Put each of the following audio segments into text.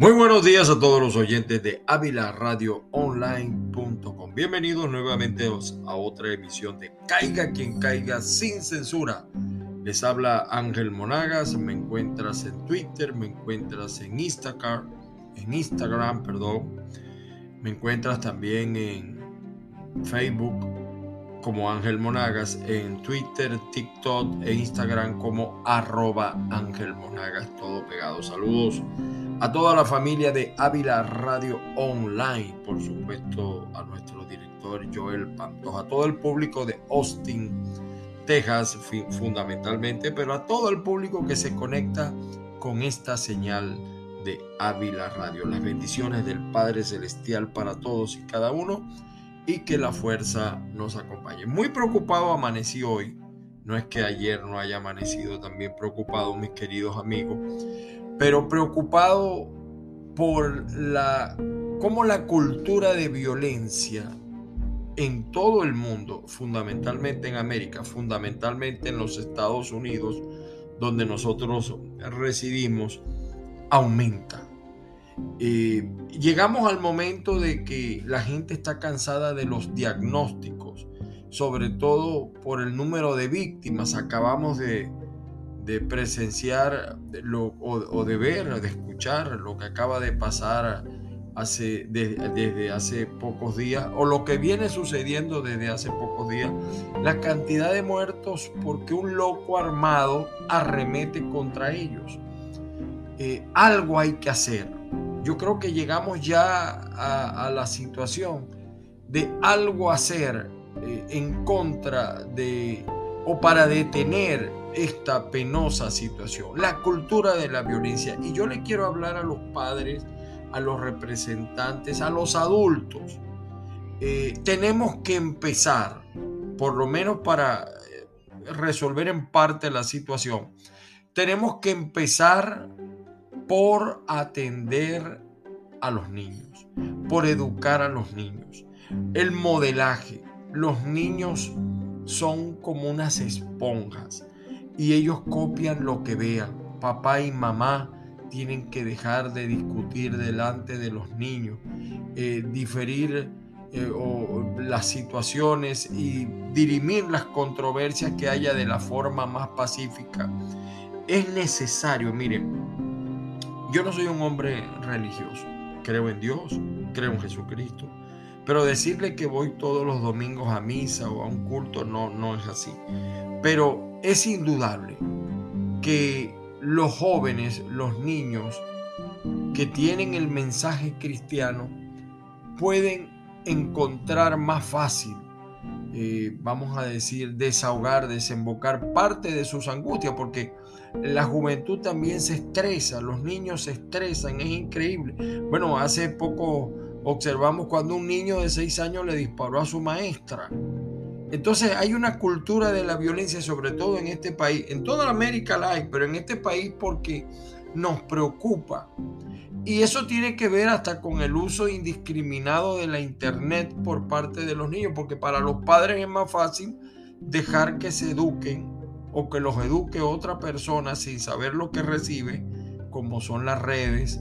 Muy buenos días a todos los oyentes de Online.com. Bienvenidos nuevamente a otra emisión de Caiga quien caiga sin censura. Les habla Ángel Monagas, me encuentras en Twitter, me encuentras en Instagram, en Instagram, perdón. Me encuentras también en Facebook como Ángel Monagas, en Twitter, TikTok e Instagram como arroba Ángel Monagas, todo pegado. Saludos a toda la familia de Ávila Radio Online, por supuesto a nuestro director Joel Pantoja, a todo el público de Austin, Texas fundamentalmente, pero a todo el público que se conecta con esta señal de Ávila Radio. Las bendiciones del Padre Celestial para todos y cada uno y que la fuerza nos acompañe. Muy preocupado amanecí hoy. No es que ayer no haya amanecido también preocupado, mis queridos amigos, pero preocupado por la cómo la cultura de violencia en todo el mundo, fundamentalmente en América, fundamentalmente en los Estados Unidos, donde nosotros residimos, aumenta. Eh, llegamos al momento de que la gente está cansada de los diagnósticos, sobre todo por el número de víctimas. Acabamos de, de presenciar lo, o, de ver, de escuchar lo que acaba de pasar hace, desde hace pocos días o lo que viene sucediendo desde hace pocos días, la cantidad de muertos porque un loco armado arremete contra ellos. Eh, algo hay que hacer. Yo creo que llegamos ya a, la situación de algo hacer eh, en contra de o para detener esta penosa situación, la cultura de la violencia. Y yo le quiero hablar a los padres, a los representantes, a los adultos. Eh, tenemos que empezar, por lo menos para eh, resolver en parte la situación, tenemos que empezar por atender a los niños, por educar a los niños. El modelaje. Los niños son como unas esponjas y ellos copian lo que vean. Papá y mamá tienen que dejar de discutir delante de los niños, eh, diferir eh, las situaciones y dirimir las controversias que haya de la forma más pacífica. Es necesario, miren, yo no soy un hombre religioso, creo en Dios, creo en Jesucristo, pero decirle que voy todos los domingos a misa o a un culto no, no es así. Pero es indudable que los jóvenes, los niños que tienen el mensaje cristiano pueden encontrar más fácil, eh, vamos a decir, desahogar, desembocar parte de sus angustias, porque la juventud también se estresa, los niños se estresan, es increíble. Bueno, hace poco observamos cuando un niño de seis años le disparó a su maestra. Entonces hay una cultura de la violencia, sobre todo en este país. En toda América la hay, pero en este país porque nos preocupa. Y eso tiene que ver hasta con el uso indiscriminado de la internet por parte de los niños, porque para los padres es más fácil dejar que se eduquen o que los eduque otra persona sin saber lo que recibe, como son las redes,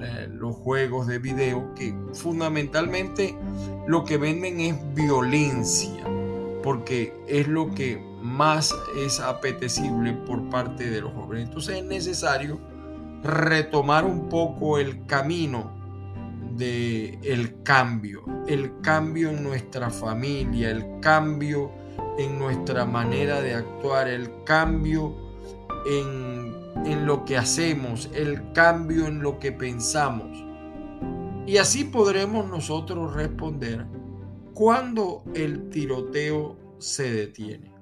eh, los juegos de video, que fundamentalmente lo que venden es violencia porque es lo que más es apetecible por parte de los jóvenes. Entonces es necesario retomar un poco el camino del el cambio, el cambio en nuestra familia, el cambio en nuestra manera de actuar, el cambio en, en lo que hacemos, el cambio en lo que pensamos. Y así podremos nosotros responder cuando el tiroteo se detiene.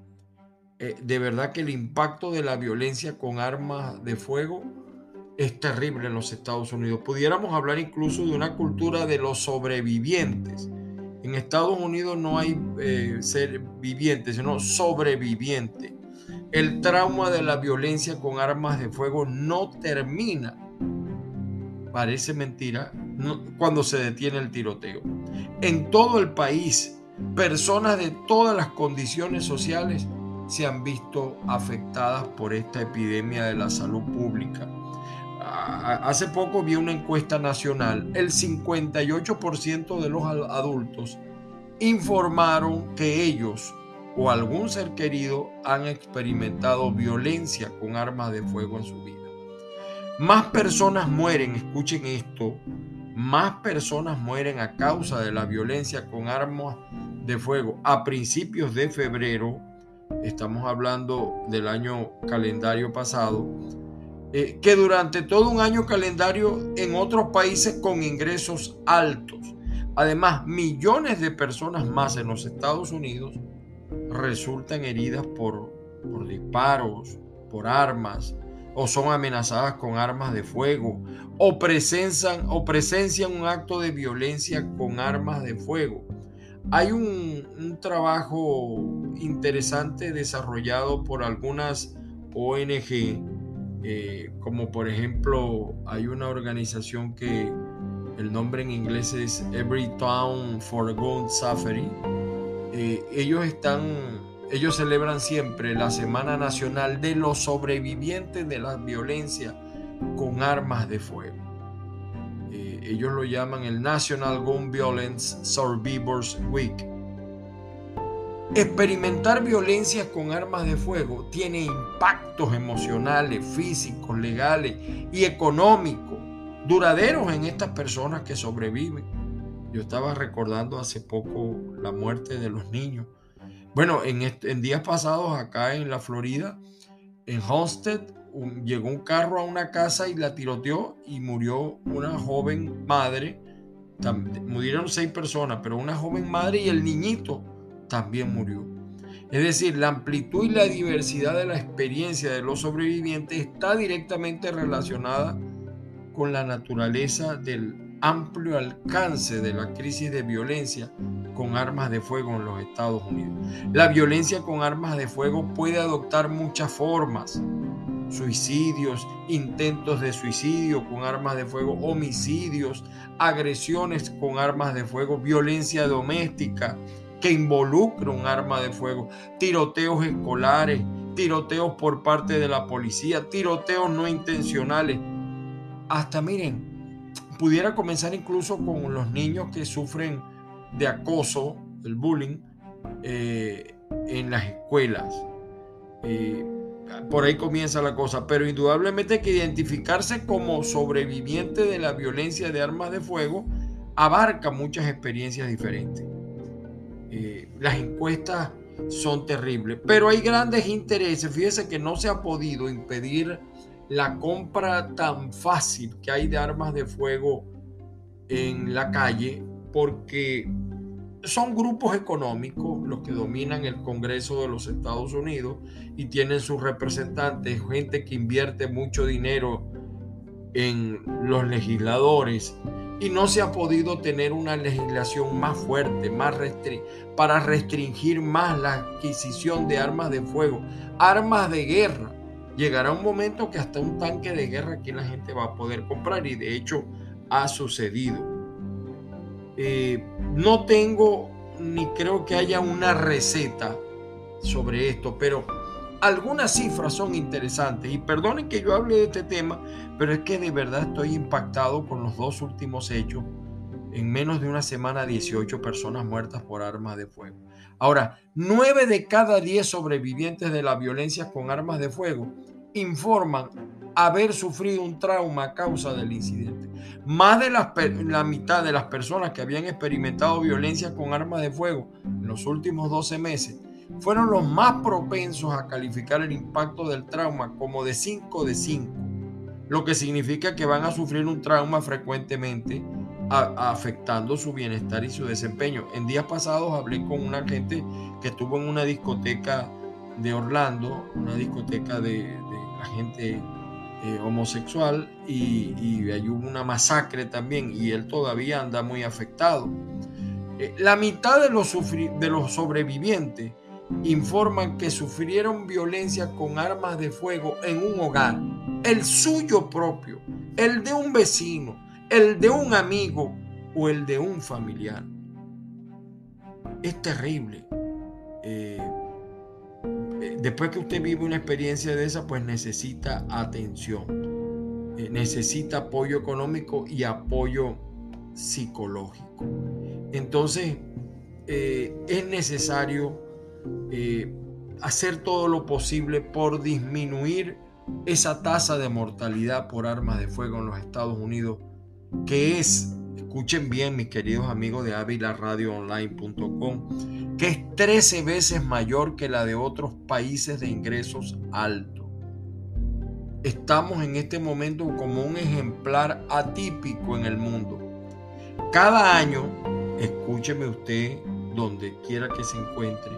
Eh, de verdad que el impacto de la violencia con armas de fuego es terrible en los Estados Unidos. Pudiéramos hablar incluso de una cultura de los sobrevivientes. En Estados Unidos no hay eh, ser vivientes, sino sobreviviente. El trauma de la violencia con armas de fuego no termina. Parece mentira cuando se detiene el tiroteo en todo el país, personas de todas las condiciones sociales se han visto afectadas por esta epidemia de la salud pública. hace poco vi una encuesta nacional, el 58% de los adultos informaron que ellos o algún ser querido han experimentado violencia con armas de fuego en su vida. Más personas mueren, escuchen esto, más personas mueren a causa de la violencia con armas de fuego a principios de febrero, estamos hablando del año calendario pasado, eh, que durante todo un año calendario en otros países con ingresos altos. Además, millones de personas más en los Estados Unidos resultan heridas por, por disparos, por armas, o son amenazadas con armas de fuego, o presencian, o presencian un acto de violencia con armas de fuego. Hay un, un trabajo interesante desarrollado por algunas ONG, eh, como por ejemplo hay una organización que el nombre en inglés es Every Town for Gun Safari. Eh, ellos están, ellos celebran siempre la Semana Nacional de los sobrevivientes de la violencia con armas de fuego. Eh, ellos lo llaman el National Gun Violence Survivors Week. Experimentar violencia con armas de fuego tiene impactos emocionales, físicos, legales y económicos duraderos en estas personas que sobreviven. Yo estaba recordando hace poco la muerte de los niños. Bueno, en, días pasados acá en la Florida, en Homestead, llegó un carro a una casa y la tiroteó y murió una joven madre. murieron seis personas, pero una joven madre y el niñito también murió. Es decir, la amplitud y la diversidad de la experiencia de los sobrevivientes está directamente relacionada con la naturaleza del amplio alcance de la crisis de violencia con armas de fuego en los Estados Unidos. La violencia con armas de fuego puede adoptar muchas formas. Suicidios, intentos de suicidio con armas de fuego, homicidios, agresiones con armas de fuego, violencia doméstica, que involucra un arma de fuego, tiroteos escolares, tiroteos por parte de la policía, tiroteos no intencionales. Hasta miren, pudiera comenzar incluso con los niños que sufren de acoso, el bullying, eh, en las escuelas. Eh, por ahí comienza la cosa, pero indudablemente que identificarse como sobreviviente de la violencia de armas de fuego abarca muchas experiencias diferentes. Eh, las encuestas son terribles, pero hay grandes intereses. Fíjese que no se ha podido impedir la compra tan fácil que hay de armas de fuego en la calle porque son grupos económicos los que dominan el Congreso de los Estados Unidos y tienen sus representantes, gente que invierte mucho dinero en los legisladores y no se ha podido tener una legislación más fuerte, más para restringir más la adquisición de armas de fuego, armas de guerra. Llegará un momento que hasta un tanque de guerra aquí la gente va a poder comprar y de hecho ha sucedido. Eh, no tengo ni creo que haya una receta sobre esto, pero algunas cifras son interesantes y perdonen que yo hable de este tema, pero es que de verdad estoy impactado con los dos últimos hechos. En menos de una semana, 18 personas muertas por armas de fuego. Ahora, 9 de cada 10 sobrevivientes de la violencia con armas de fuego informan haber sufrido un trauma a causa del incidente. Más de la mitad de las personas que habían experimentado violencia con armas de fuego en los últimos 12 meses fueron los más propensos a calificar el impacto del trauma como de 5 de 5, lo que significa que van a sufrir un trauma frecuentemente afectando su bienestar y su desempeño. En días pasados hablé con una gente que estuvo en una discoteca de Orlando, una discoteca de, la gente eh, homosexual y, y ahí hubo una masacre también y él todavía anda muy afectado. Eh, la mitad de los, de los sobrevivientes informan que sufrieron violencia con armas de fuego en un hogar, el suyo propio, el de un vecino, el de un amigo o el de un familiar. Es terrible. Eh, después que usted vive una experiencia de esa, pues necesita atención. eh, necesita apoyo económico y apoyo psicológico. Entonces, eh, es necesario eh, hacer todo lo posible por disminuir esa tasa de mortalidad por armas de fuego en los Estados Unidos, que es, escuchen bien mis queridos amigos de avilaradioonline.com, que es 13 veces mayor que la de otros países de ingresos altos. Estamos en este momento como un ejemplar atípico en el mundo. Cada año, escúcheme usted donde quiera que se encuentre,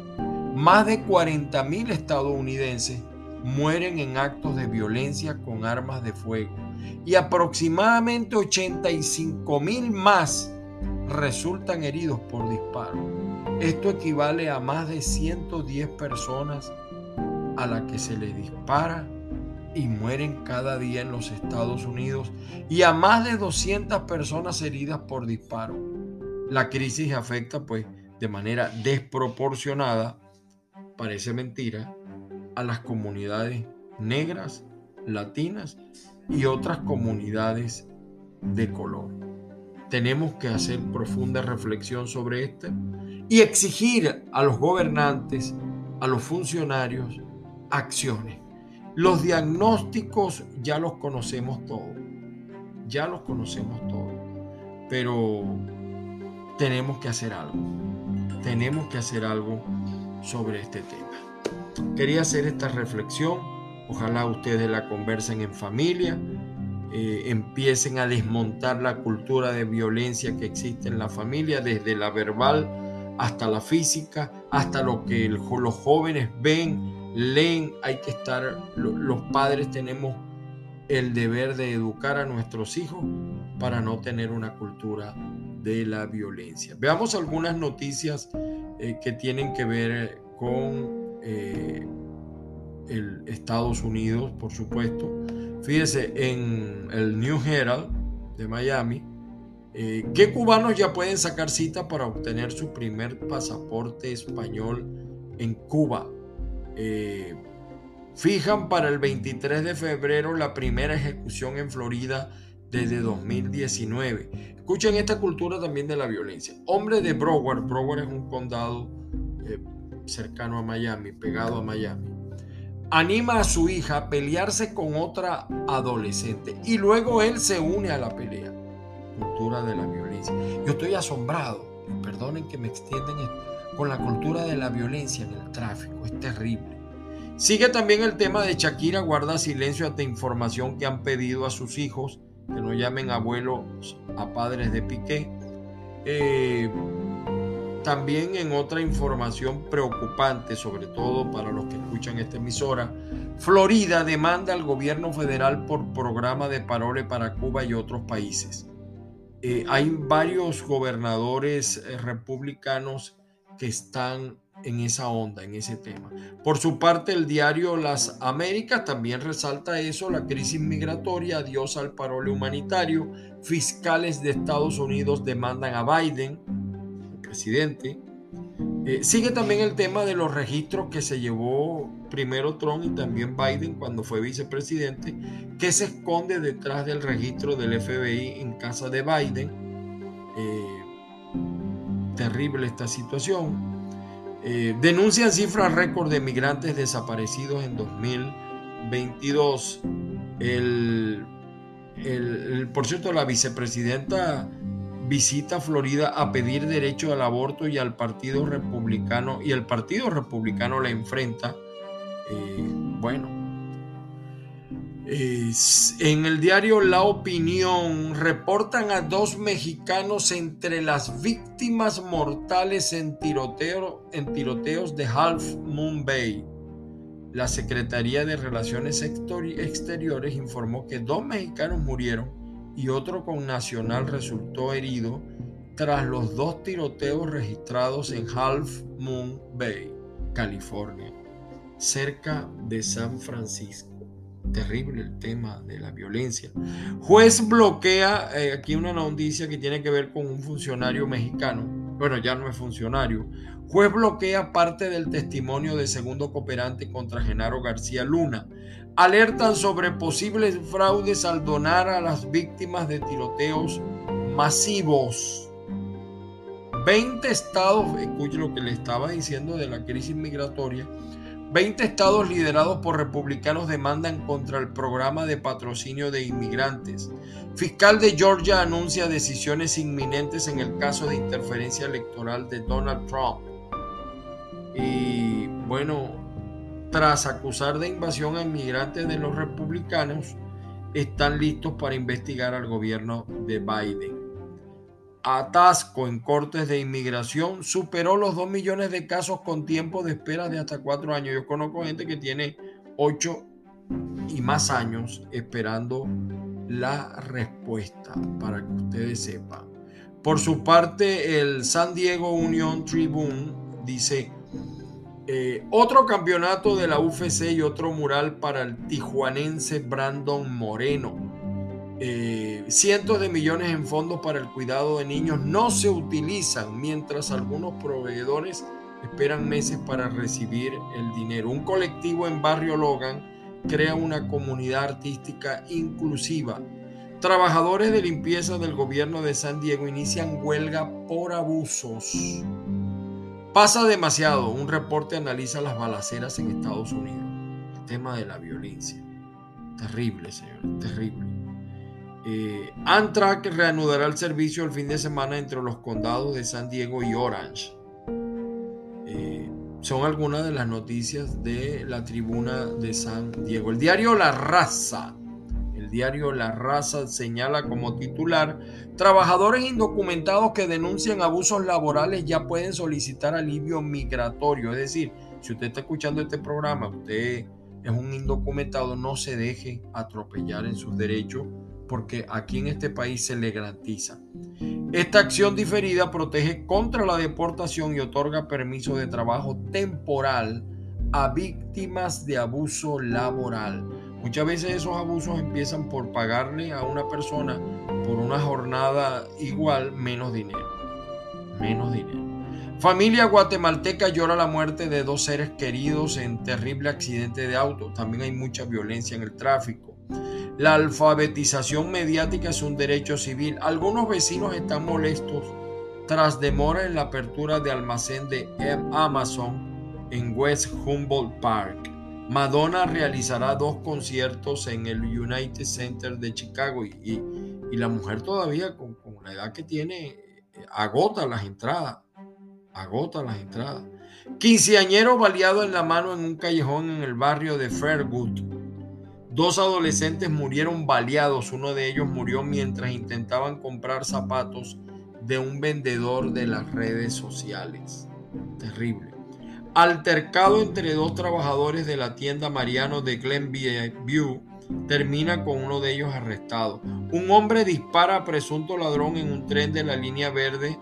más de 40 mil estadounidenses mueren en actos de violencia con armas de fuego y aproximadamente 85 mil más resultan heridos por disparo. Esto equivale a más de 110 personas a las que se les dispara y mueren cada día en los Estados Unidos y a más de 200 personas heridas por disparo. La crisis afecta pues de manera desproporcionada, parece mentira, a las comunidades negras, latinas y otras comunidades de color. Tenemos que hacer profunda reflexión sobre esto y exigir a los gobernantes, a los funcionarios, acciones. Los diagnósticos ya los conocemos todos, ya los conocemos todos, pero tenemos que hacer algo, tenemos que hacer algo sobre este tema. Quería hacer esta reflexión. Ojalá ustedes la conversen en familia, eh, empiecen a desmontar la cultura de violencia que existe en la familia, desde la verbal hasta la física, hasta lo que los jóvenes ven, leen. Hay que estar, los padres tenemos el deber de educar a nuestros hijos para no tener una cultura de la violencia. Veamos algunas noticias eh, que tienen que ver con eh, el Estados Unidos, por supuesto. Fíjese, en el New Herald de Miami, eh, ¿qué cubanos ya pueden sacar cita para obtener su primer pasaporte español en Cuba? Eh, fijan para el 23 de febrero la primera ejecución en Florida desde 2019. Escuchen esta cultura también de la violencia. Hombre de Broward, Broward es un condado cercano a Miami, pegado a Miami, anima a su hija a pelearse con otra adolescente y luego él se une a la pelea. Cultura de la violencia. Yo estoy asombrado, perdonen que me extienden con la cultura de la violencia en el tráfico, es terrible. Sigue también el tema de Shakira guarda silencio ante información que han pedido a sus hijos que no llamen abuelos a padres de Piqué. Eh, también en otra información preocupante, sobre todo para los que escuchan esta emisora, Florida demanda al gobierno federal por programa de parole para Cuba y otros países. Eh, hay varios gobernadores eh, republicanos que están en esa onda, en ese tema. Por su parte, el diario Las Américas también resalta eso, la crisis migratoria, adiós al parole humanitario, fiscales de Estados Unidos demandan a Biden, presidente. Eh, sigue también el tema de los registros que se llevó primero Trump y también Biden cuando fue vicepresidente, que se esconde detrás del registro del FBI en casa de Biden. Eh, terrible esta situación. Eh, denuncian cifras récord de migrantes desaparecidos en 2022. El, el, por cierto, la vicepresidenta visita Florida a pedir derecho al aborto y al Partido Republicano, y el Partido Republicano la enfrenta. Eh, bueno, en el diario La Opinión reportan a dos mexicanos entre las víctimas mortales en, tiroteo, en tiroteos de Half Moon Bay. La Secretaría de Relaciones Exteriores informó que dos mexicanos murieron y otro con Nacional resultó herido tras los dos tiroteos registrados en Half Moon Bay, California, cerca de San Francisco. Terrible el tema de la violencia. Juez bloquea, eh, aquí una noticia que tiene que ver con un funcionario mexicano, bueno, ya no es funcionario. Juez bloquea parte del testimonio de segundo cooperante contra Genaro García Luna. Alertan sobre posibles fraudes al donar a las víctimas de tiroteos masivos. 20 estados, escuche lo que le estaba diciendo de la crisis migratoria, 20 estados liderados por republicanos demandan contra el programa de patrocinio de inmigrantes. Fiscal de Georgia anuncia decisiones inminentes en el caso de interferencia electoral de Donald Trump. Y bueno, tras acusar de invasión a inmigrantes de los republicanos, están listos para investigar al gobierno de Biden atasco en cortes de inmigración superó los 2 millones de casos con tiempo de espera de hasta 4 años. Yo conozco gente que tiene 8 y más años esperando la respuesta para que ustedes sepan. Por su parte, el San Diego Union Tribune dice, eh, otro campeonato de la UFC y otro mural para el tijuanense Brandon Moreno. Eh, cientos de millones en fondos para el cuidado de niños no se utilizan mientras algunos proveedores esperan meses para recibir el dinero. Un colectivo en Barrio Logan crea una comunidad artística inclusiva. Trabajadores de limpieza del gobierno de San Diego inician huelga por abusos. Pasa demasiado. Un reporte analiza las balaceras en Estados Unidos. El tema de la violencia. Terrible, señor. Terrible. Eh, Amtrak reanudará el servicio el fin de semana entre los condados de San Diego y Orange. Eh, son algunas de las noticias de la tribuna de San Diego. El diario La Raza. El diario La Raza señala como titular, trabajadores indocumentados que denuncian abusos laborales ya pueden solicitar alivio migratorio. Es decir, si usted está escuchando este programa, usted es un indocumentado, no se deje atropellar en sus derechos porque aquí en este país se le garantiza. Esta acción diferida protege contra la deportación y otorga permiso de trabajo temporal a víctimas de abuso laboral. Muchas veces esos abusos empiezan por pagarle a una persona por una jornada igual menos dinero. Menos dinero. Familia guatemalteca llora la muerte de dos seres queridos en terrible accidente de auto. También hay mucha violencia en el tráfico. La alfabetización mediática es un derecho civil. Algunos vecinos están molestos tras demora en la apertura de almacén de Amazon en West Humboldt Park. Madonna realizará dos conciertos en el United Center de Chicago y, la mujer todavía con, con, la edad que tiene eh, agota las entradas. Agota las entradas. Quinceañero baleado en la mano en un callejón en el barrio de Fairwood. Dos adolescentes murieron baleados, uno de ellos murió mientras intentaban comprar zapatos de un vendedor de las redes sociales. Terrible. Altercado entre dos trabajadores de la tienda Mariano de Glenview termina con uno de ellos arrestado. Un hombre dispara a presunto ladrón en un tren de la línea verde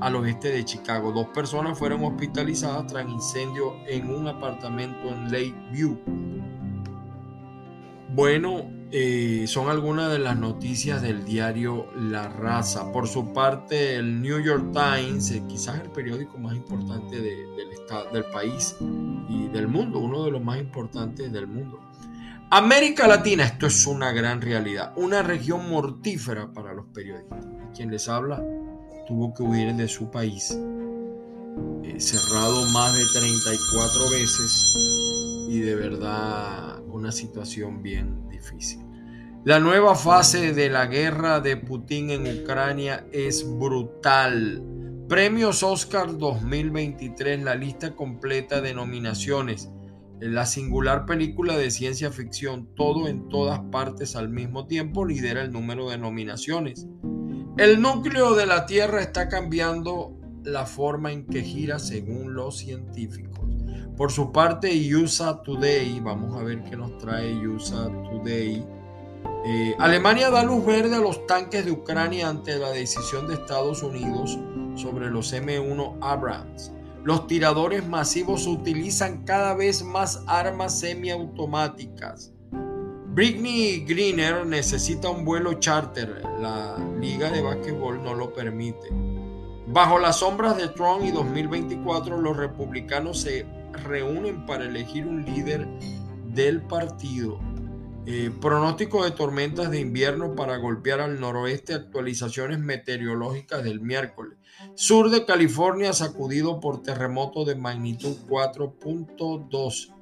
al oeste de Chicago. Dos personas fueron hospitalizadas tras incendio en un apartamento en Lakeview. Bueno, eh, son algunas de las noticias del diario La Raza. Por su parte, el New York Times, eh, quizás el periódico más importante del, país y del mundo, uno de los más importantes del mundo. América Latina, esto es una gran realidad, una región mortífera para los periodistas. Quien les habla tuvo que huir de su país, eh, cerrado más de 34 veces y de verdad una situación bien difícil. La nueva fase de la guerra de Putin en Ucrania es brutal. Premios Oscar 2023, la lista completa de nominaciones. La singular película de ciencia ficción, todo en todas partes al mismo tiempo, lidera el número de nominaciones. El núcleo de la Tierra está cambiando la forma en que gira según los científicos. Por su parte, USA Today, vamos a ver qué nos trae USA Today. Eh, Alemania da luz verde a los tanques de Ucrania ante la decisión de Estados Unidos sobre los M1 Abrams. Los tiradores masivos utilizan cada vez más armas semiautomáticas. Britney Greener necesita un vuelo charter. La liga de básquetbol no lo permite. Bajo las sombras de Trump y 2024, los republicanos se reúnen para elegir un líder del partido. Eh, pronóstico de tormentas de invierno para golpear al noroeste, actualizaciones meteorológicas del miércoles. Sur de California sacudido por terremoto de magnitud 4.2.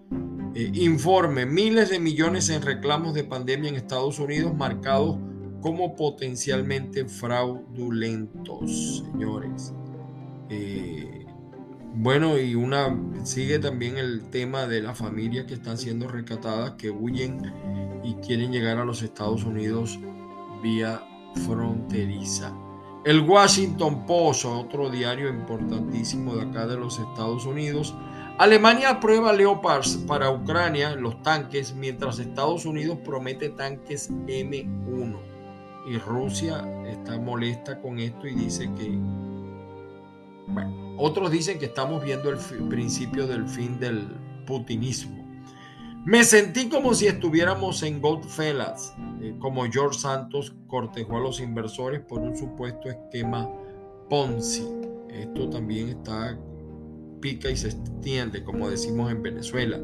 Eh, informe, miles de millones en reclamos de pandemia en Estados Unidos marcados como potencialmente fraudulentos, señores. Eh, bueno, y una sigue también el tema de las familias que están siendo rescatadas, que huyen y quieren llegar a los Estados Unidos vía fronteriza. El Washington Post, otro diario importantísimo de acá de los Estados Unidos. Alemania aprueba Leopards para Ucrania, los tanques, mientras Estados Unidos promete tanques M1. Y Rusia está molesta con esto y dice que... Bueno, otros dicen que estamos viendo el principio del fin del putinismo. Me sentí como si estuviéramos en Goldfellas, eh, como George Santos cortejó a los inversores por un supuesto esquema Ponzi. Esto también está pica y se extiende, como decimos en Venezuela.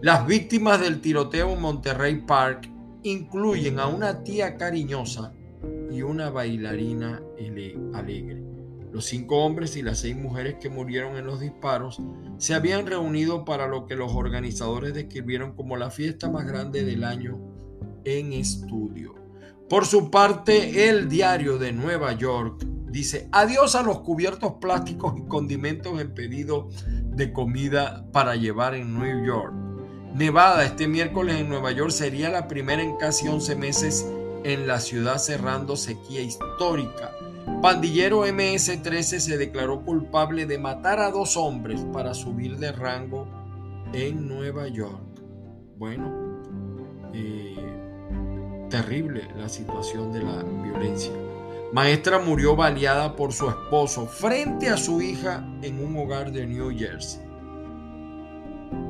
Las víctimas del tiroteo en Monterrey Park incluyen a una tía cariñosa y una bailarina alegre. Los cinco hombres y las seis mujeres que murieron en los disparos se habían reunido para lo que los organizadores describieron como la fiesta más grande del año en estudio. Por su parte, el diario de Nueva York dice adiós a los cubiertos plásticos y condimentos en pedido de comida para llevar en New York. Nevada este miércoles en Nueva York sería la primera en casi 11 meses en la ciudad cerrando sequía histórica Pandillero MS-13 se declaró culpable de matar a dos hombres para subir de rango en Nueva York. Bueno, eh, terrible la situación de la violencia. Maestra murió baleada por su esposo frente a su hija en un hogar de New Jersey.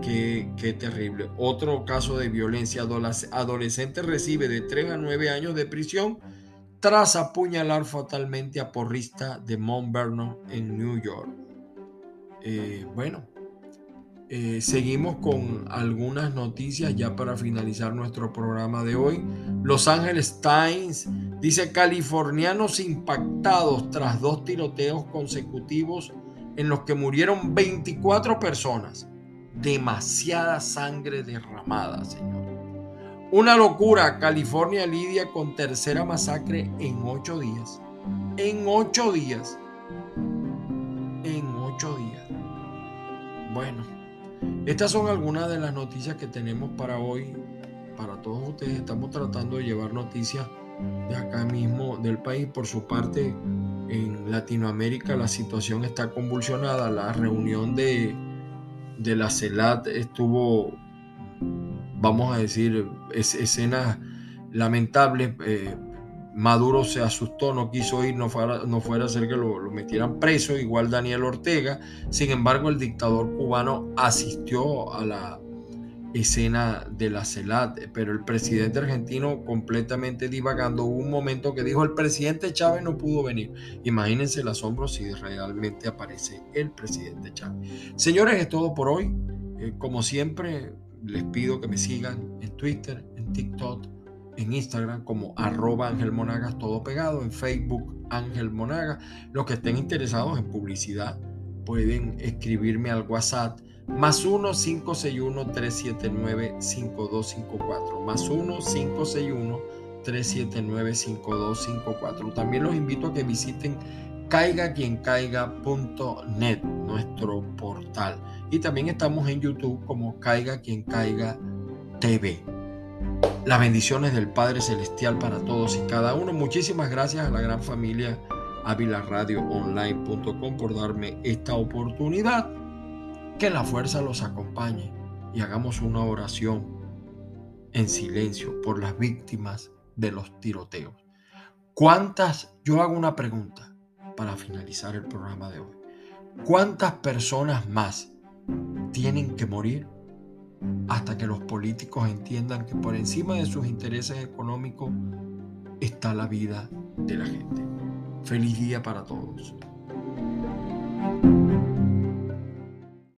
Qué, qué, terrible. Otro caso de violencia. Adolescente recibe de 3 a 9 años de prisión tras apuñalar fatalmente a porrista de Mount Vernon en New York. Eh, bueno, eh, seguimos con algunas noticias ya para finalizar nuestro programa de hoy. Los Angeles Times dice californianos impactados tras dos tiroteos consecutivos en los que murieron 24 personas. Demasiada sangre derramada, señor. Una locura. California lidia con tercera masacre en ocho días. En ocho días. En ocho días. Bueno, estas son algunas de las noticias que tenemos para hoy. Para todos ustedes estamos tratando de llevar noticias de acá mismo del país. Por su parte, en Latinoamérica la situación está convulsionada. La reunión de, de la CELAT estuvo vamos a decir, escenas lamentables. Eh, Maduro se asustó, no quiso ir, no fuera, no fuera a hacer que lo, metieran preso, igual Daniel Ortega. Sin embargo, el dictador cubano asistió a la escena de la CELAT, pero el presidente argentino completamente divagando. Hubo un momento que dijo, el presidente Chávez no pudo venir. Imagínense el asombro si realmente aparece el presidente Chávez. Señores, es todo por hoy. Eh, como siempre, les pido que me sigan en Twitter, en TikTok, en Instagram como arroba Ángel Monagas, todo pegado, en Facebook Ángel Monagas. Los que estén interesados en publicidad pueden escribirme al WhatsApp más 1-561-379-5254. Más 1-561-379-5254. También los invito a que visiten caigaquiencaiga.net, nuestro Y también estamos en YouTube como Caiga quien caiga TV. Las bendiciones del Padre Celestial para todos y cada uno. Muchísimas gracias a la gran familia avilaradioonline.com por darme esta oportunidad. Que la fuerza los acompañe y hagamos una oración en silencio por las víctimas de los tiroteos. ¿Cuántas? Yo hago una pregunta para finalizar el programa de hoy. ¿Cuántas personas más tienen que morir hasta que los políticos entiendan que por encima de sus intereses económicos está la vida de la gente? Feliz día para todos.